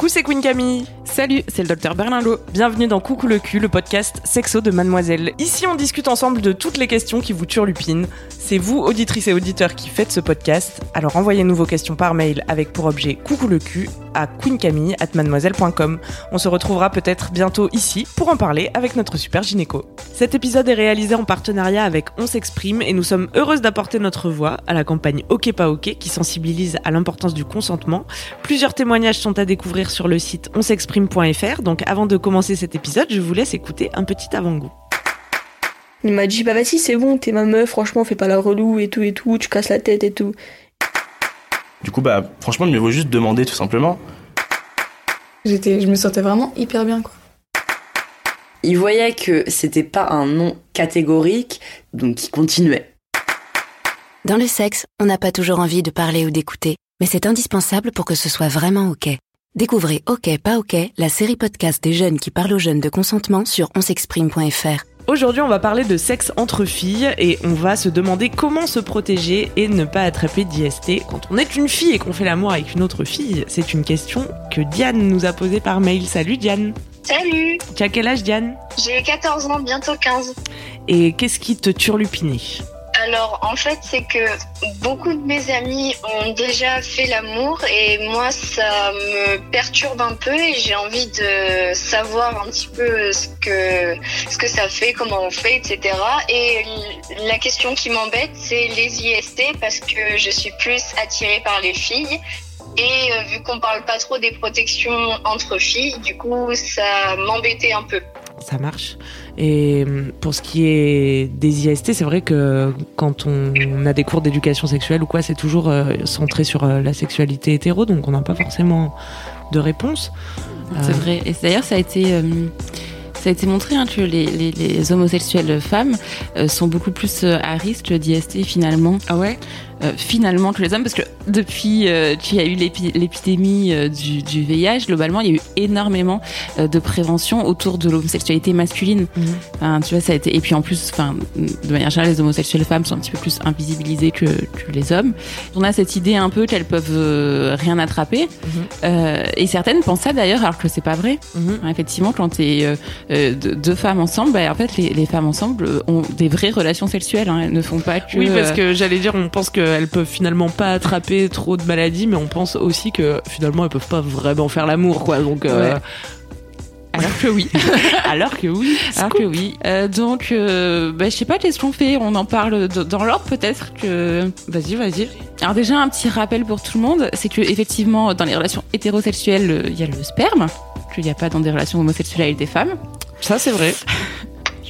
Coucou, c'est Queen Camille. Salut, c'est le docteur Berlingot. Bienvenue dans Coucou le cul, le podcast sexo de Mademoiselle. Ici, on discute ensemble de toutes les questions qui vous turlupinent. C'est vous, auditrices et auditeurs, qui faites ce podcast. Alors envoyez-nous vos questions par mail avec pour objet Coucou le cul à queencamille@mademoiselle.com. On se retrouvera peut-être bientôt ici pour en parler avec notre super gynéco. Cet épisode est réalisé en partenariat avec On s'exprime et nous sommes heureuses d'apporter notre voix à la campagne Ok pas Ok qui sensibilise à l'importance du consentement. Plusieurs témoignages sont à découvrir sur le site onsexprime.fr. Donc avant de commencer cet épisode, je vous laisse écouter un petit avant-goût. Il m'a dit bah vas-y c'est bon t'es ma meuf franchement fais pas la relou et tout et tout tu casses la tête et tout. Du coup, bah, franchement, il me vaut juste demander tout simplement. J'étais, je me sentais vraiment hyper bien, quoi. Il voyait que c'était pas un non catégorique, donc il continuait. Dans le sexe, on n'a pas toujours envie de parler ou d'écouter, mais c'est indispensable pour que ce soit vraiment OK. Découvrez OK pas OK, la série podcast des jeunes qui parlent aux jeunes de consentement sur onsexprime.fr. Aujourd'hui, on va parler de sexe entre filles et on va se demander comment se protéger et ne pas attraper d'IST quand on est une fille et qu'on fait l'amour avec une autre fille. C'est une question que Diane nous a posée par mail. Salut Diane. Salut, Tu as quel âge Diane? J'ai 14 ans, bientôt 15. Et qu'est-ce qui te turlupinait? Alors en fait c'est que beaucoup de mes amis ont déjà fait l'amour et moi ça me perturbe un peu et j'ai envie de savoir un petit peu ce que, ça fait, comment on fait, etc. Et la question qui m'embête c'est les IST parce que je suis plus attirée par les filles. Et euh, vu qu'on parle pas trop des protections entre filles, du coup ça m'embêtait un peu. Ça marche. Et hum, pour ce qui est des IST, c'est vrai que quand on a des cours d'éducation sexuelle ou quoi, c'est toujours euh, centré sur euh, la sexualité hétéro, donc on n'a pas forcément de réponse. C'est Euh, vrai. Et d'ailleurs, ça a été, euh, ça a été montré hein, que les, les, les homosexuelles femmes euh, sont beaucoup plus euh, à risque d'IST finalement. Ah ouais? Euh, finalement que les hommes, parce que depuis euh, qu'il y a eu l'épi- l'épidémie euh, du, du VIH, globalement, il y a eu énormément euh, de prévention autour de l'homosexualité masculine. Enfin, tu vois, ça a été. Et puis en plus, enfin, de manière générale, les homosexuelles femmes sont un petit peu plus invisibilisées que, que les hommes. On a cette idée un peu qu'elles peuvent euh, rien attraper. Euh, et certaines pensent ça d'ailleurs, alors que c'est pas vrai. Mhm. Effectivement, quand t'es euh, deux, femmes ensemble, bah, en fait, les, les femmes ensemble ont des vraies relations sexuelles. Hein. Elles ne font pas que. Oui, parce que j'allais dire, on pense qu'elles peuvent finalement pas attraper trop de maladies, mais on pense aussi que finalement elles peuvent pas vraiment faire l'amour, quoi. Donc, euh, Ouais. Alors que oui. alors que oui. Alors que oui. Euh, donc, euh, bah, je sais pas qu'est-ce qu'on fait? On en parle dans l'ordre peut-être que. Vas-y, vas-y. Alors déjà un petit rappel pour tout le monde, c'est que effectivement dans les relations hétérosexuelles, euh, il y a le sperme, qu'il n'y a pas dans des relations homosexuelles avec des femmes. Ça, c'est vrai.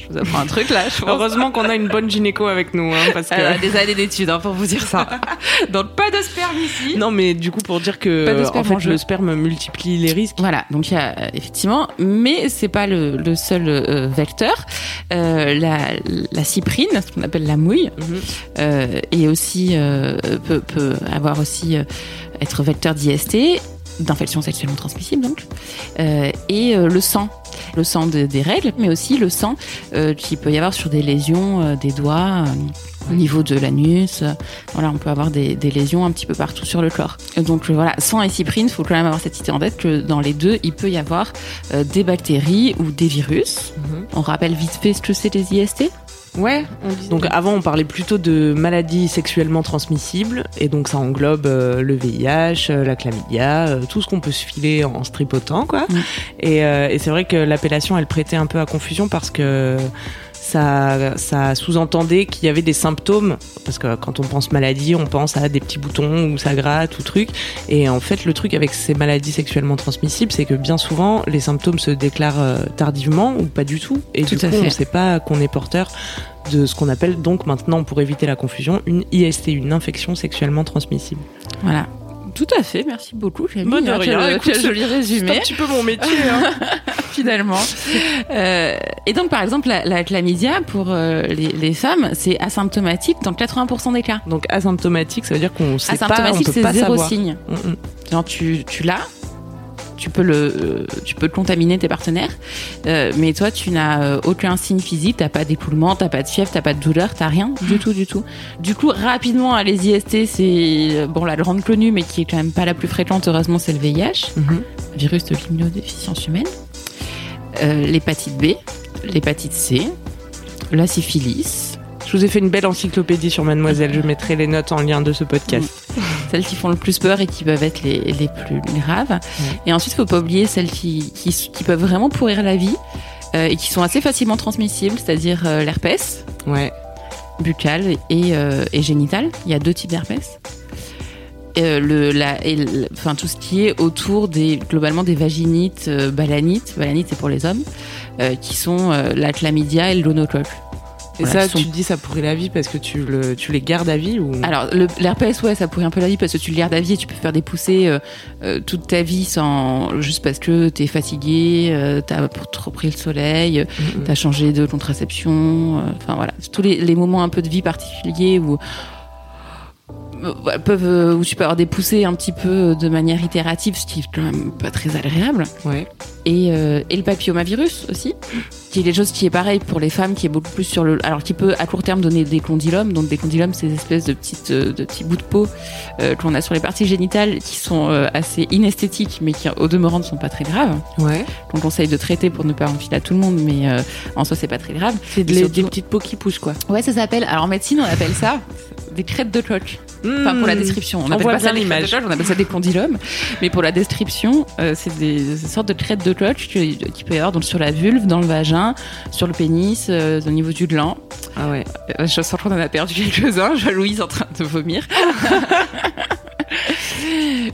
Je vous apprends un truc là. Je pense. Heureusement qu'on a une bonne gynéco avec nous, hein, parce que. Des années d'études hein, pour vous dire ça. donc pas de sperme ici. Non, mais du coup, pour dire que en sperme fait, le sperme multiplie les risques. Voilà, donc il y a euh, effectivement, mais c'est pas le, le seul euh, vecteur. Euh, la, la cyprine, ce qu'on appelle la mouille, Mhm. et aussi peut, peut avoir aussi être vecteur d'IST, d'infection sexuellement transmissible donc, euh, et euh, le sang, le sang de- des règles, mais aussi le sang euh, qu'il peut y avoir sur des lésions euh, des doigts. au niveau de l'anus, voilà, on peut avoir des, des lésions un petit peu partout sur le corps. Donc voilà, sang et cyprine, faut quand même avoir cette idée en tête que dans les deux, il peut y avoir des bactéries ou des virus. Mhm. On rappelle vite fait ce que c'est les IST. Ouais. Donc avant, on parlait plutôt de maladies sexuellement transmissibles, et donc ça englobe euh, le VIH, euh, la chlamydia, euh, tout ce qu'on peut se filer en se tripotant, quoi. Et, et c'est vrai que l'appellation, elle prêtait un peu à confusion parce que ça, ça sous-entendait qu'il y avait des symptômes, parce que quand on pense maladie, on pense à des petits boutons ou ça gratte ou truc. Et en fait, le truc avec ces maladies sexuellement transmissibles, c'est que bien souvent, les symptômes se déclarent euh, tardivement ou pas du tout. Et Tout du coup, fait. on sait pas qu'on est porteur de ce qu'on appelle donc maintenant, pour éviter la confusion, une IST, une infection sexuellement transmissible. Voilà. Tout à fait, merci beaucoup. Camille. Bon, de Tu as rien, le- écoute, tu as joli C'est résumé. un petit peu mon métier. hein. finalement. Euh, et donc, par exemple, la, la chlamydia pour euh, les, les femmes, c'est asymptomatique dans 80% des cas. Donc asymptomatique, ça veut dire qu'on sait pas, on Asymptomatique, peut c'est pas zéro savoir. signe. Mm, mm. Genre, tu, tu l'as, tu peux le, euh, tu peux contaminer tes partenaires, euh, mais toi, tu n'as euh, aucun signe physique, t'as pas d'écoulement, t'as pas de fièvre, t'as pas de douleur, t'as rien du tout, du tout. Du coup, rapidement, les IST, c'est bon la grande connue, mais qui est quand même pas la plus fréquente. Heureusement, c'est le VIH, Mhm. virus de l'immunodéficience humaine, Euh, l'hépatite B, l'hépatite C, la syphilis. Je vous ai fait une belle encyclopédie sur Mademoiselle. Je mettrai les notes en lien de ce podcast. Celles qui font le plus peur et qui peuvent être les, les plus graves. Et ensuite, faut pas oublier celles qui, qui, qui peuvent vraiment pourrir la vie euh, et qui sont assez facilement transmissibles, c'est-à-dire euh, l'herpès Ouais. buccal et, euh, et génital. Il y a deux types d'herpès. Euh, le, la, et le- enfin, tout ce qui est autour des, globalement des vaginites, euh, balanites, balanites c'est pour les hommes, euh, qui sont la chlamydia et le gonocoque. Et Voilà, ça, sont- tu te dis ça pourrait la vie parce que tu, le, tu les gardes à vie ou? Alors, le- l'herpès, ouais, ça pourrait un peu la vie parce que tu le gardes à vie et tu peux faire des poussées euh, euh, toute ta vie sans juste parce que t'es fatigué, euh, t'as trop pris le soleil, euh, t'as changé de contraception. euh, Enfin voilà, tous les, les moments un peu de vie particuliers où peuvent euh, où tu peux avoir des poussées un petit peu de manière itérative, ce qui est quand même pas très agréable. Ouais. Et, euh, et le papillomavirus aussi, qui est quelque chose qui est pareil pour les femmes, qui est beaucoup plus sur le, alors qui peut à court terme donner des condylomes. Donc des condylomes, c'est des espèces de petites, euh, de petits bouts de peau euh, qu'on a sur les parties génitales, qui sont euh, assez inesthétiques, mais qui au demeurant ne sont pas très graves. Ouais. Qu'on conseille de traiter pour ne pas enfiler à tout le monde, mais euh, en soi c'est pas très grave. C'est des, surtout- des petites peaux qui poussent quoi. Ouais, ça s'appelle. Alors en médecine, on appelle ça des crêtes de coque. Enfin, pour la description, on On appelle voit pas ça des crêtes de on appelle ça des condylomes. Mais pour la description, euh, c'est des, des sortes de crêtes de coque qui, qui peut y avoir donc sur la vulve, dans le vagin, sur le pénis, euh, au niveau du gland. Ah ouais. Euh, je sens qu'on en a perdu quelques-uns. Je vois Louise en train de vomir.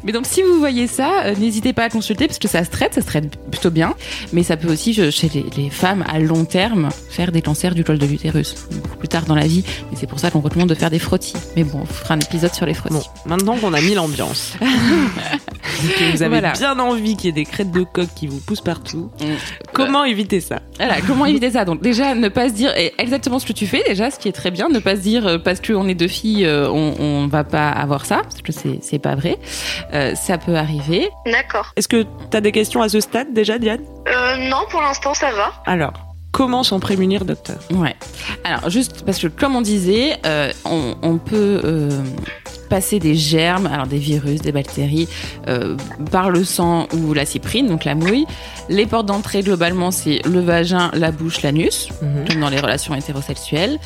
Mais donc, si vous voyez ça, euh, n'hésitez pas à consulter parce que ça se traite, ça se traite plutôt bien. Mais ça peut aussi, je- chez les, les femmes à long terme, faire des cancers du col de l'utérus beaucoup plus tard dans la vie. Et c'est pour ça qu'on recommande de faire des frottis. Mais bon, on fera un épisode sur les frottis. Bon, maintenant qu'on a mis l'ambiance, que vous avez Voilà. bien envie qu'il y ait des crêtes de coq qui vous poussent partout, Mm. comment éviter ça? Voilà, comment éviter ça? Donc déjà, ne pas se dire exactement ce que tu fais, déjà, ce qui est très bien, ne pas se dire euh, parce qu'on est deux filles, euh, on, on va pas avoir ça, parce que c'est c'est pas vrai. Euh, ça peut arriver. D'accord. Est-ce que tu as des questions à ce stade déjà, Diane? Euh, non, pour l'instant, ça va. Alors, comment s'en prémunir, docteur Ouais. Alors juste parce que comme on disait, euh, on, on peut euh, passer des germes, alors des virus, des bactéries, euh, par le sang ou la cyprine, donc la mouille. Les portes d'entrée globalement c'est le vagin, la bouche, l'anus, comme dans les relations hétérosexuelles.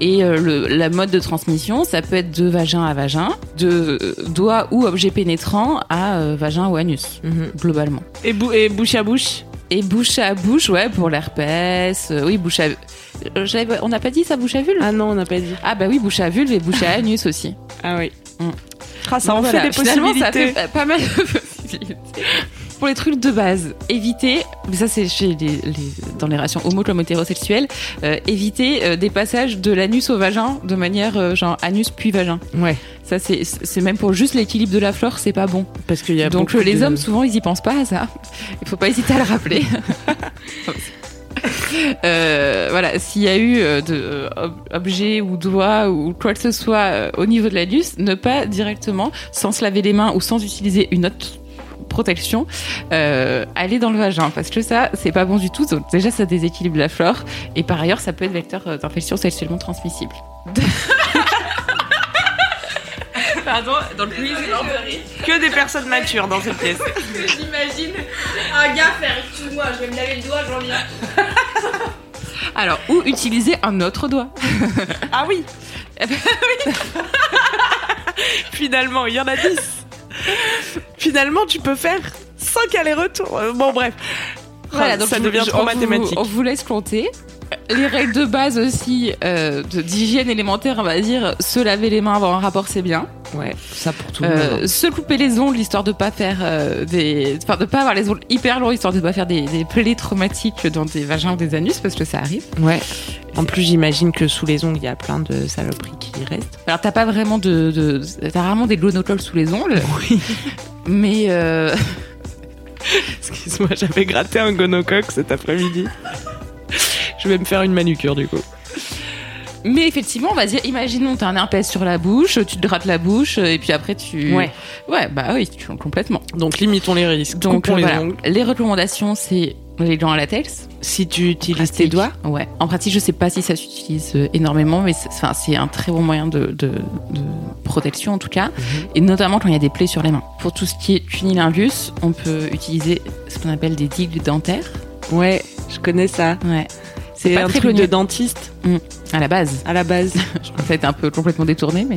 Et le, la mode de transmission, ça peut être de vagin à vagin, de doigt ou objet pénétrant à vagin ou anus, globalement. Et, bou- et bouche à bouche? Et bouche à bouche, ouais, pour l'herpès. euh, oui, bouche à. euh, On n'a pas dit ça, bouche à vulve? Ah non, on n'a pas dit. Ah bah oui, bouche à vulve et bouche à anus aussi. Ah oui. Mm. Ah, ça en voilà, fait des finalement, ça possibilités. fait pas mal de possibilités. Pour les trucs de base, éviter, mais ça c'est chez les, les- dans les relations homo comme hétérosexuelles, euh, éviter euh, des passages de l'anus au vagin de manière euh, genre anus puis vagin. Ouais. Ça c'est c'est même pour juste l'équilibre de la flore, c'est pas bon. Parce qu'il y a Donc les de- hommes souvent ils y pensent pas à ça. Il faut pas hésiter à le rappeler. Euh, voilà, s'il y a eu euh, de euh, ou doigts ou quoi que ce soit au niveau de l'anus, ne pas directement, sans se laver les mains ou sans utiliser une autre protection, euh, aller dans le vagin parce que ça c'est pas bon du tout. Donc, déjà ça déséquilibre la flore et par ailleurs ça peut être vecteur euh, d'infection sexuellement transmissible. Pardon, donc Louise Que des personnes matures dans cette pièce. J'imagine un gars faire excuse-moi, je vais me laver le doigt, j'en viens. Alors ou utiliser un autre doigt. Ah oui Finalement, il y en a 10. Finalement, tu peux faire 5 allers-retours. Euh, Bon, bref. Voilà, Ah, donc ça devient trop on vous- mathématique. on vous laisse compter. Les règles de base aussi euh, d'hygiène élémentaire, on va dire, se laver les mains avant un rapport, c'est bien. Ouais, ça pour tout le Euh, monde. se couper les ongles histoire de pas faire euh, des, enfin de pas avoir les ongles hyper longs histoire de pas faire des, des plaies traumatiques dans des vagins ou des anus parce que ça arrive. Ouais. En plus, j'imagine que sous les ongles, il y a plein de saloperies qui restent. Alors t'as pas vraiment de, de t'as rarement des glonocols sous les ongles. Oui. Mais euh, Excuse-moi, j'avais gratté un gonocoque cet après-midi. Je vais me faire une manucure du coup. mais effectivement, on va dire, imaginons t'as un herpès sur la bouche, tu te grattes la bouche et puis après tu. Ouais. Ouais, bah oui, tu complètement. Donc limitons les risques. Donc les voilà. les recommandations, c'est les gants à latex. Si tu utilises tes doigts, Ouais. En pratique, je sais pas si ça s'utilise euh, énormément, mais c'est un très bon moyen de, de, de protection en tout cas, et notamment quand il y a des plaies sur les mains. Pour tout ce qui est cunilingus, on peut utiliser ce qu'on appelle des digues dentaires. ouais, je connais ça. Ouais. C'est un truc de dentiste À la base. à la base. Je pense que ça a été un peu complètement détourné, mais.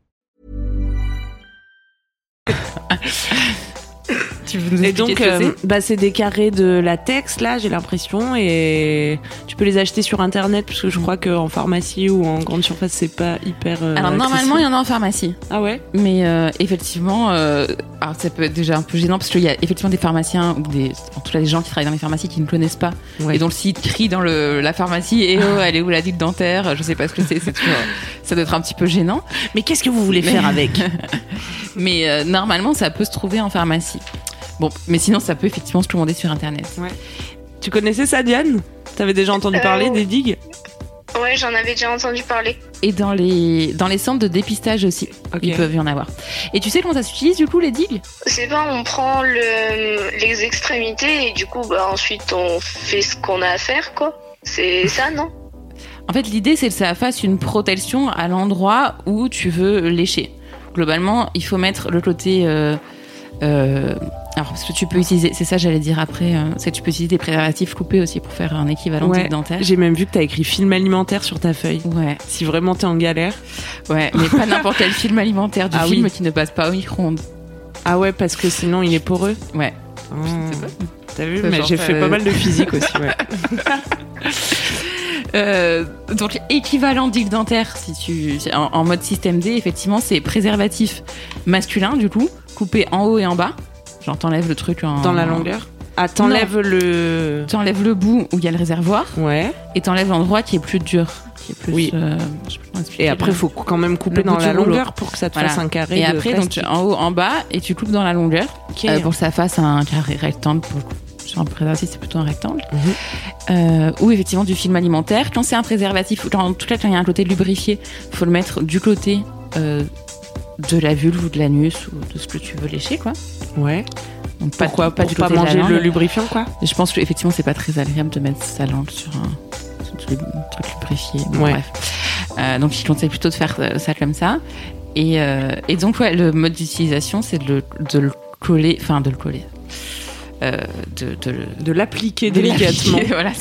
Tu veux nous Et donc, ce euh, bah, c'est des carrés de latex, là, j'ai l'impression, et tu peux les acheter sur internet, parce que je crois qu'en pharmacie ou en grande surface, c'est pas hyper. euh, Alors normalement, il y en a en pharmacie. Ah ouais? Mais euh, effectivement, euh, alors ça peut être déjà un peu gênant parce qu'il y a effectivement des pharmaciens ou des, en tout cas des gens qui travaillent dans les pharmacies qui ne connaissent pas Ouais. et dont le site crie dans le, la pharmacie et oh elle est où la digue dentaire? Je sais pas ce que c'est. C'est toujours, ça doit être un petit peu gênant. Mais qu'est-ce que vous voulez faire avec? Mais euh, normalement, ça peut se trouver en pharmacie. Bon, mais sinon, ça peut effectivement se commander sur internet. Tu connaissais ça, Diane? T'avais déjà entendu Euh, parler des digues? Ouais, j'en avais déjà entendu parler. Et dans les dans les centres de dépistage aussi, ils peuvent y en avoir. Et tu sais comment ça s'utilise du coup les digues? C'est pas, on prend le, les extrémités et du coup, bah, ensuite, on fait ce qu'on a à faire, quoi. C'est ça, non? En fait, l'idée, c'est que ça fasse une protection à l'endroit où tu veux lécher. Globalement, il faut mettre le côté. euh, euh, alors, parce que tu peux utiliser, c'est ça, j'allais dire après, euh, c'est que tu peux utiliser des préservatifs coupés aussi pour faire un équivalent Ouais. dentaire. J'ai même vu que t'as écrit film alimentaire sur ta feuille. Ouais. Si vraiment t'es en galère. Ouais, mais pas n'importe quel film alimentaire, du Ah film oui. qui ne passe pas au micro-ondes. Ah ouais, parce que sinon il est poreux. Ouais. Pas. T'as vu Mais j'ai fait pas mal de physique aussi, ouais. Euh, donc équivalent digue dentaire si tu en, en mode système D effectivement c'est préservatif masculin du coup coupé en haut et en bas genre t'enlèves le truc en Dans la longueur Ah, t'enlèves le. t'enlèves le bout où il y a le réservoir Ouais. et t'enlèves l'endroit qui est plus dur qui est plus Oui. euh, je Et après, faut quand même couper le dans la longueur pour que ça te Voilà. fasse un carré. et de après donc tu- en haut en bas et tu coupes dans la longueur euh, pour que ça fasse un carré rectangle pour le coup. Sur un préservatif c'est plutôt un rectangle. Mhm. euh, ou effectivement du film alimentaire. Quand c'est un préservatif quand, en tout cas quand il y a un côté lubrifié faut le mettre du côté euh, de la vulve ou de l'anus ou de ce que tu veux lécher quoi. Ouais. donc pas, Pourquoi pas du pas côté de la manger le lubrifiant, quoi. Je pense que effectivement c'est pas très agréable de mettre sa langue sur un, sur un truc lubrifié. Bon, Ouais. bref. Euh, donc je conseille plutôt de faire ça comme ça. Et, et donc ouais le mode d'utilisation c'est de le coller enfin de le coller euh, de, de, le- De l'appliquer délicatement voilà,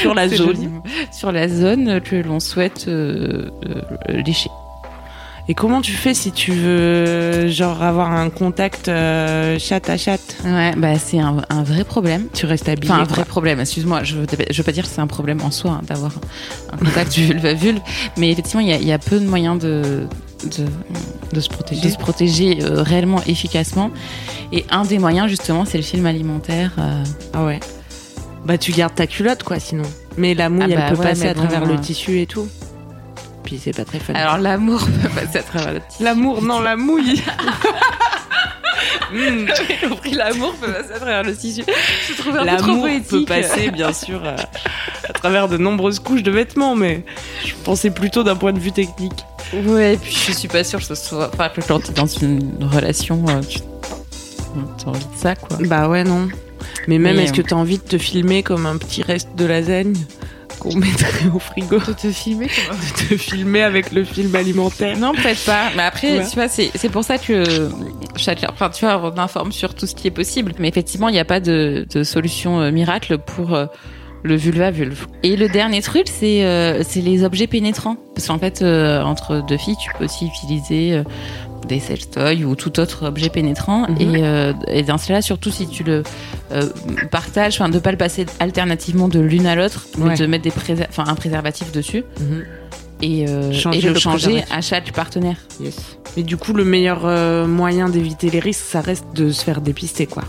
sur la zone. joli. sur la zone que l'on souhaite euh, euh, lécher. Et comment tu fais si tu veux, genre, avoir un contact euh, chat à chat? Ouais, bah c'est un, un vrai problème. Tu restes habillé. Enfin, un vrai problème, excuse-moi, je je veux pas dire que c'est un problème en soi hein, d'avoir un contact vulve à vulve, mais effectivement, il y a, il y a peu de moyens de, de, de se protéger. de se protéger euh, réellement efficacement. Et un des moyens, justement, c'est le film alimentaire. euh, Ah ouais. Bah tu gardes ta culotte quoi sinon. Mais la mouille Ah bah elle peut ouais, passer à travers bon, le euh. tissu et tout. Puis c'est pas très fun. Alors, l'amour peut passer à travers le tissu. l'amour non la mouille. J'ai compris, l'amour peut passer à travers le tissu. L'amour peut passer bien sûr euh, à travers de nombreuses couches de vêtements mais je pensais plutôt d'un point de vue technique. Ouais, et puis je suis pas sûre que ce soit. Enfin, que quand t'es dans une relation, euh, tu as envie de ça, quoi. Bah ouais non. Mais même Mais, est-ce que t'as envie de te filmer comme un petit reste de lasagne qu'on mettrait au frigo De te filmer De te filmer avec le film alimentaire Non, peut-être pas. Mais après, Ouais. tu vois, c'est c'est pour ça que chacun, enfin, tu vois, on informe sur tout ce qui est possible. Mais effectivement, il n'y a pas de, de solution euh, miracle pour euh, Le vulva-vulve. Et le dernier truc, c'est euh, c'est les objets pénétrants. Parce qu'en fait, euh, entre deux filles, tu peux aussi utiliser euh, des sextoys ou tout autre objet pénétrant. Mhm. Et, euh, et dans cela, surtout si tu le euh, partages, enfin de pas le passer alternativement de l'une à l'autre, mais Ouais. de mettre des préser- enfin, un préservatif dessus. Mhm. Et, euh, Changer et le le changer à chaque partenaire. Yes. Mais du coup, le meilleur euh, moyen d'éviter les risques, ça reste de se faire dépister, quoi.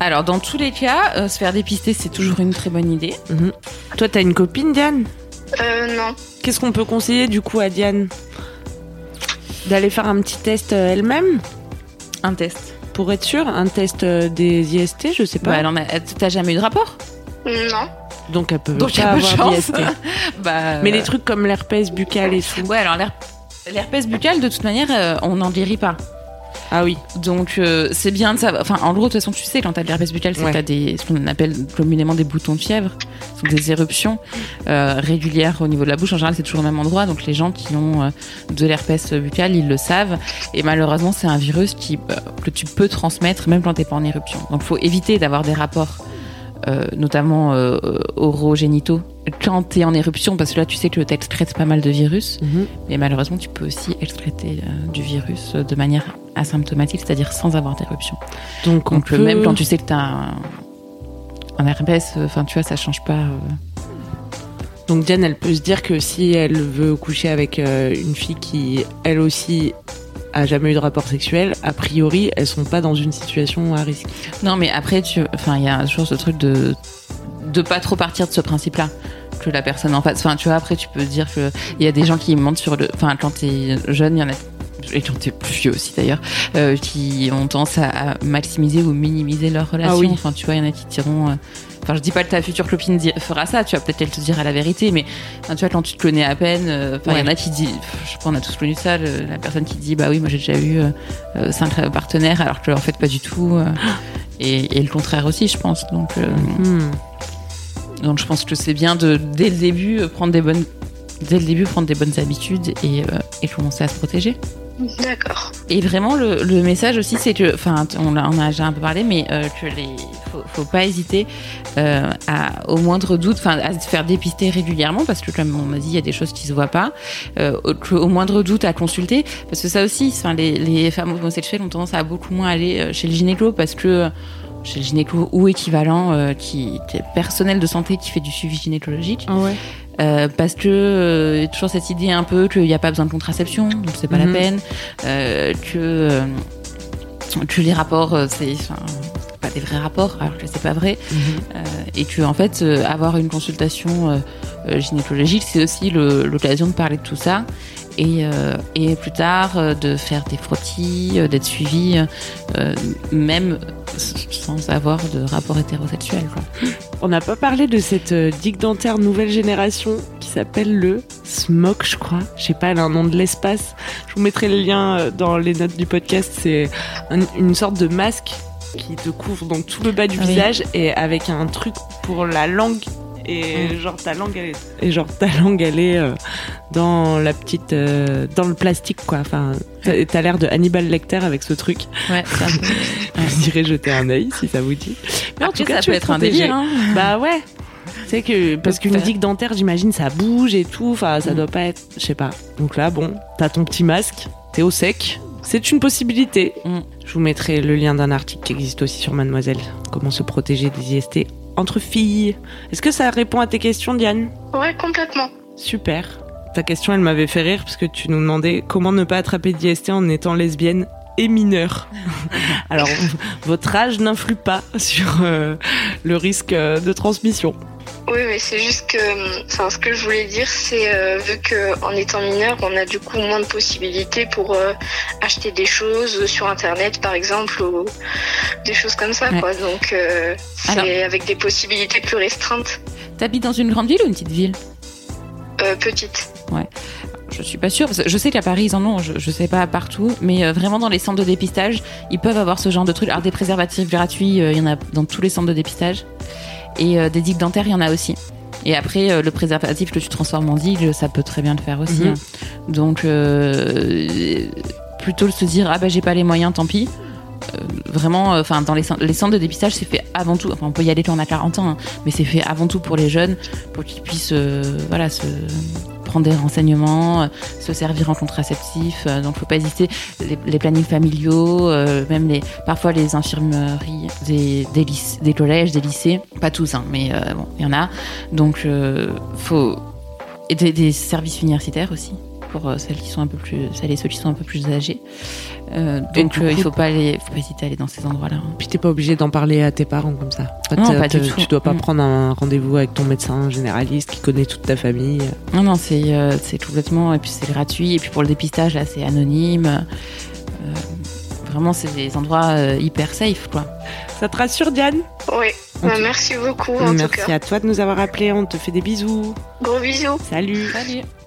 Alors, dans tous les cas, euh, se faire dépister, c'est toujours une très bonne idée. Mhm. Toi, t'as une copine, Diane? Euh, non. Qu'est-ce qu'on peut conseiller du coup à Diane? D'aller faire un petit test euh, elle-même? Un test. Pour être sûre, un test euh, des IST, je sais pas. Bah, en a- T'as jamais eu de rapport? Non. Donc elle peut Donc, pas y a peu de avoir chance. d'IST. Bah, Mais les trucs comme l'herpès buccal et tout. Ouais, alors l'her- l'herpès buccal, de toute manière, euh, on n'en guérit pas. Ah oui. Donc euh, c'est bien de savoir. Enfin, en gros, de toute façon, tu sais, quand t'as de l'herpès buccal, c'est Ouais. que t'as des, ce qu'on appelle communément des boutons de fièvre, Ce sont des éruptions euh, régulières au niveau de la bouche. En général, c'est toujours au même endroit. Donc les gens qui ont euh, de l'herpès buccal, ils le savent. Et malheureusement, c'est un virus qui, euh, que tu peux transmettre même quand t'es pas en éruption. Donc faut éviter d'avoir des rapports. Euh, notamment euh, orogénitaux quand t'es en éruption parce que là tu sais que t'excrètes pas mal de virus Mhm. mais malheureusement tu peux aussi excréter euh, du virus euh, de manière asymptomatique c'est-à-dire sans avoir d'éruption Donc, on donc peut- même quand tu sais que t'as un, un herpès enfin tu vois ça change pas. Donc Diane, elle peut se dire que si elle veut coucher avec une fille qui, elle aussi, a jamais eu de rapport sexuel, a priori, elles sont pas dans une situation à risque. non mais après tu enfin il y a toujours ce truc de de pas trop partir de ce principe là que la personne en face enfin tu vois après tu peux dire que il y a des gens qui mentent sur le enfin quand t'es jeune il y en a et quand t'es plus vieux aussi d'ailleurs, euh, qui ont tendance à, maximiser ou minimiser leur relation. Ah oui. Enfin, tu vois, il y en a qui diront. euh, Enfin, je dis pas que ta future copine fera ça, tu vas peut-être elle te dira la vérité, mais enfin, tu vois, quand tu te connais à peine, euh, il y en a qui disent, je sais pas, on a tous connu ça, le- la personne qui dit, bah oui, moi j'ai déjà eu euh, euh, cinq partenaires, alors que en fait pas du tout, euh, et, et le contraire aussi, je pense. Donc, euh, Hmm. donc je pense que c'est bien de dès le début euh, prendre des bonnes, dès le début prendre des bonnes habitudes et, euh, et commencer à se protéger. D'accord. Et vraiment, le, le message aussi, c'est que, enfin, on, a déjà un peu parlé, mais euh, que les, faut, faut pas hésiter euh, à, au moindre doute, enfin, à se faire dépister régulièrement, parce que comme on m'a dit, il y a des choses qui se voient pas. Euh, au, moindre doute, à consulter, parce que ça aussi, enfin, les, les femmes homosexuelles ont tendance à beaucoup moins aller euh, chez le gynéco, parce que chez le gynéco ou équivalent, euh, qui, qui est personnel de santé qui fait du suivi gynécologique. Ah ouais. Euh, parce que euh, il y a toujours cette idée un peu qu'il n'y a pas besoin de contraception, donc c'est pas Mhm. la peine, euh, que euh, que les rapports c'est pas des vrais rapports alors que c'est pas vrai, Euh, et que en fait avoir une consultation gynécologique c'est aussi l'occasion de parler de tout ça. Et, et plus tard, de faire des frottis, d'être suivi, même sans avoir de rapport hétérosexuel. Quoi. On n'a pas parlé de cette euh, digue dentaire nouvelle génération qui s'appelle le SMOC, je crois. Je sais pas, elle a un nom de l'espace. Je vous mettrai le lien euh, dans les notes du podcast. C'est un- une sorte de masque qui te couvre donc tout le bas du Ah oui. visage et avec un truc pour la langue. Et genre ta langue elle est, et genre ta langue elle est euh, dans la petite euh, dans le plastique quoi. Enfin t'as l'air de Hannibal Lecter avec ce truc. Ouais, peu- Vous irez jeter un œil si ça vous dit. Mais en Après, tout cas, ça tu peut être un délire, hein. Bah ouais. C'est que parce qu'une digue dentaire, j'imagine, ça bouge et tout. Enfin, Mm. ça doit pas être, je sais pas. Donc là, bon, t'as ton petit masque, t'es au sec. C'est une possibilité. Mm. Je vous mettrai le lien d'un article qui existe aussi sur Mademoiselle. Comment se protéger des IST entre filles. Est-ce que ça répond à tes questions, Diane? Ouais, complètement. Super. Ta question, elle m'avait fait rire parce que tu nous demandais comment ne pas attraper d'IST en étant lesbienne et mineure. Alors, votre âge n'influe pas sur euh, le risque euh, de transmission. Oui, mais c'est juste que, enfin, ce que je voulais dire, c'est euh, vu que en étant mineur, on a du coup moins de possibilités pour euh, acheter des choses sur Internet, par exemple, ou des choses comme ça, Ouais. quoi. Donc, euh, c'est avec des possibilités plus restreintes, T'habites dans une grande ville ou une petite ville? Euh, petites. Ouais. Je suis pas sûre. Je sais qu'à Paris, ils en ont, je, je sais pas partout, mais vraiment dans les centres de dépistage, ils peuvent avoir ce genre de trucs. Alors des préservatifs gratuits, il y en a dans tous les centres de dépistage. Et euh, des digues dentaires, il y en a aussi. Et après, euh, le préservatif que tu transformes en digue, ça peut très bien le faire aussi. Mhm. hein. Donc, euh, plutôt se dire, ah bah j'ai pas les moyens, tant pis. vraiment, enfin, dans les, cen- les centres de dépistage, c'est fait avant tout. Enfin, on peut y aller quand on a 40 ans, hein, mais c'est fait avant tout pour les jeunes, pour qu'ils puissent, voilà, se prendre des renseignements, euh, se servir en contraceptif. euh, donc, faut pas hésiter. Les, plannings familiaux, euh, même les, parfois les infirmeries des, des, collèges, des lycées, pas tous, hein, mais bon, il y en a. Donc, faut et des services universitaires aussi pour euh, celles qui sont un peu plus, celles et ceux qui sont un peu plus âgés. Euh, donc euh, il faut pas aller, faut pas hésiter à aller dans ces endroits-là. hein. Puis t'es pas obligé d'en parler à tes parents comme ça. Non, T'as- pas du tout. Tu dois pas Mm. prendre un rendez-vous avec ton médecin généraliste qui connaît toute ta famille. Non, non, c'est euh, c'est complètement. Et puis c'est gratuit. Et puis pour le dépistage, là, c'est anonyme. Euh, vraiment, c'est des endroits euh, hyper safe, quoi. Ça te rassure, Diane? Oui, bah, merci beaucoup en tout Merci cas. à toi de nous avoir appelés. On te fait des bisous. Gros bisous. Salut. Salut.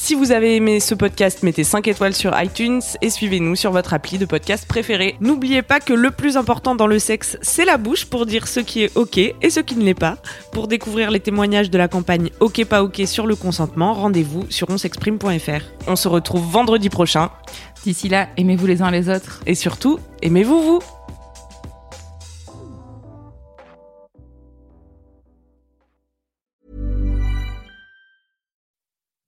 Si vous avez aimé ce podcast, mettez 5 étoiles sur iTunes et suivez-nous sur votre appli de podcast préféré. N'oubliez pas que le plus important dans le sexe, c'est la bouche pour dire ce qui est OK et ce qui ne l'est pas. Pour découvrir les témoignages de la campagne OK pas OK sur le consentement, rendez-vous sur onsexprime.fr. On se retrouve vendredi prochain D'ici là, aimez-vous les uns les autres. et surtout, aimez-vous vous.